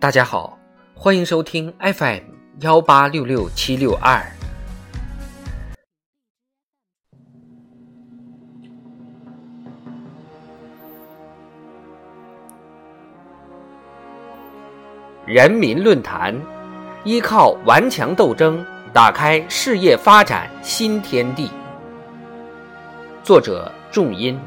大家好，欢迎收听 FM 幺八六六七六二。人民论坛，依靠顽强斗争，打开事业发展新天地。作者：仲音。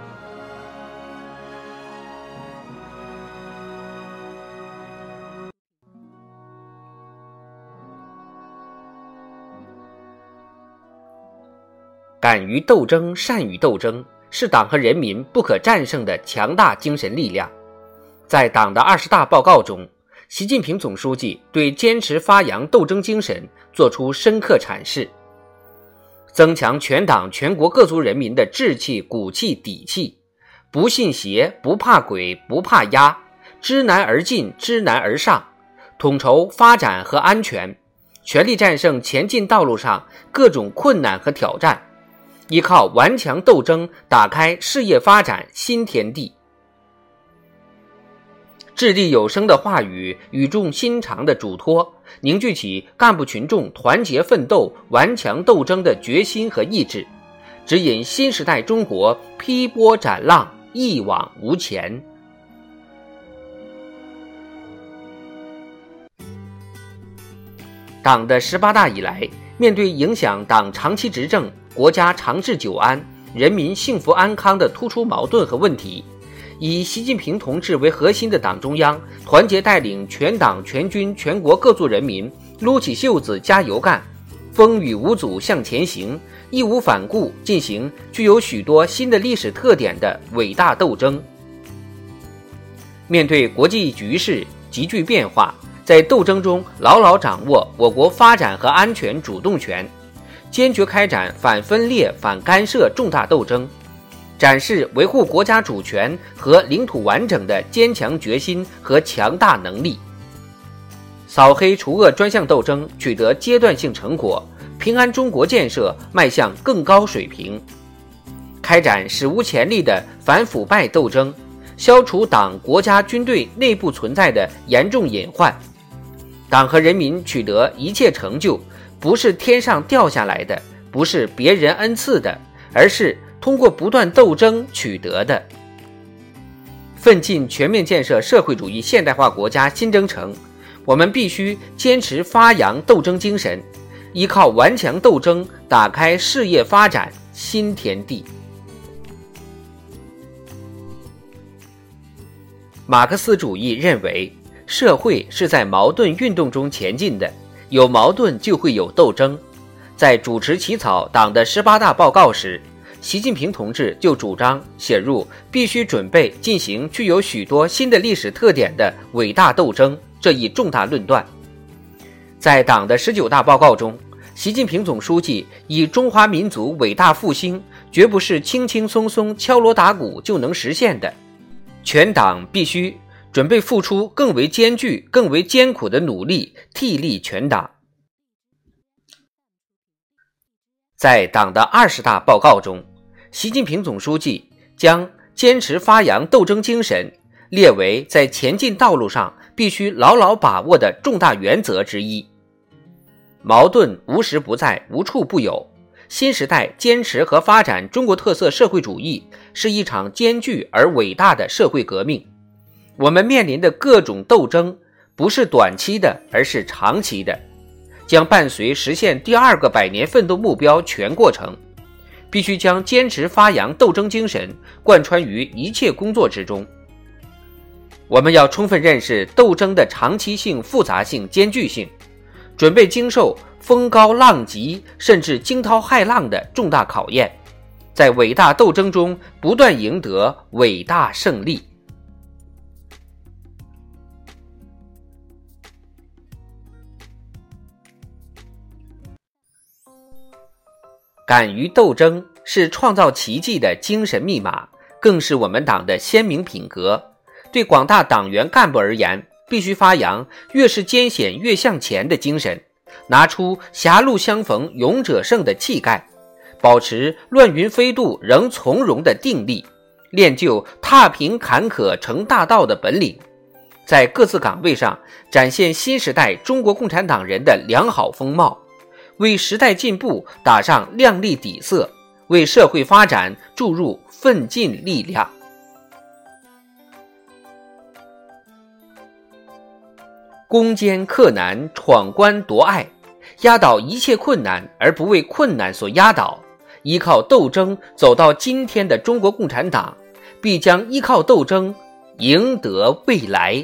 敢于斗争、善于斗争，是党和人民不可战胜的强大精神力量。在党的二十大报告中，习近平总书记对坚持发扬斗争精神作出深刻阐释，增强全党全国各族人民的志气、骨气、底气，不信邪，不怕鬼，不怕压，知难而进，知难而上，统筹发展和安全，全力战胜前进道路上各种困难和挑战。依靠顽强斗争，打开事业发展新天地。掷地有声的话语，语重心长的嘱托，凝聚起干部群众团结奋斗、顽强斗争的决心和意志，指引新时代中国劈波斩浪、一往无前。党的十八大以来，面对影响党长期执政。国家长治久安、人民幸福安康的突出矛盾和问题，以习近平同志为核心的党中央团结带领全党全军全国各族人民撸起袖子加油干，风雨无阻向前行，义无反顾进行具有许多新的历史特点的伟大斗争。面对国际局势急剧变化，在斗争中牢牢掌握我国发展和安全主动权。坚决开展反分裂、反干涉重大斗争，展示维护国家主权和领土完整的坚强决心和强大能力。扫黑除恶专项斗争取得阶段性成果，平安中国建设迈向更高水平。开展史无前例的反腐败斗争，消除党、国家、军队内部存在的严重隐患。党和人民取得一切成就。不是天上掉下来的，不是别人恩赐的，而是通过不断斗争取得的。奋进全面建设社会主义现代化国家新征程，我们必须坚持发扬斗争精神，依靠顽强斗争打开事业发展新天地。马克思主义认为，社会是在矛盾运动中前进的。有矛盾就会有斗争，在主持起草党的十八大报告时，习近平同志就主张写入必须准备进行具有许多新的历史特点的伟大斗争这一重大论断。在党的十九大报告中，习近平总书记以中华民族伟大复兴绝不是轻轻松松敲锣打鼓就能实现的，全党必须。准备付出更为艰巨、更为艰苦的努力，替力全党。在党的二十大报告中，习近平总书记将坚持发扬斗争精神列为在前进道路上必须牢牢把握的重大原则之一。矛盾无时不在，无处不有。新时代坚持和发展中国特色社会主义是一场艰巨而伟大的社会革命。我们面临的各种斗争，不是短期的，而是长期的，将伴随实现第二个百年奋斗目标全过程。必须将坚持发扬斗争精神贯穿于一切工作之中。我们要充分认识斗争的长期性、复杂性、艰巨性，准备经受风高浪急甚至惊涛骇浪的重大考验，在伟大斗争中不断赢得伟大胜利。敢于斗争是创造奇迹的精神密码，更是我们党的鲜明品格。对广大党员干部而言，必须发扬“越是艰险越向前”的精神，拿出“狭路相逢勇者胜”的气概，保持“乱云飞渡仍从容”的定力，练就“踏平坎坷成大道”的本领。在各自岗位上展现新时代中国共产党人的良好风貌，为时代进步打上亮丽底色，为社会发展注入奋进力量。攻坚克难，闯关夺爱，压倒一切困难而不为困难所压倒，依靠斗争走到今天的中国共产党，必将依靠斗争赢得未来。